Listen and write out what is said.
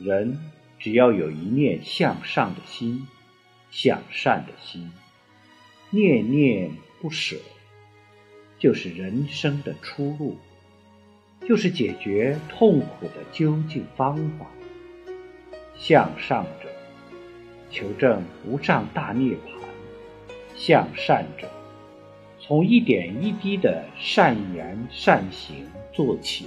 人只要有一念向上的心，向善的心，念念不舍，就是人生的出路，就是解决痛苦的究竟方法。向上者求证无上大涅槃，向善者从一点一滴的善言善行做起。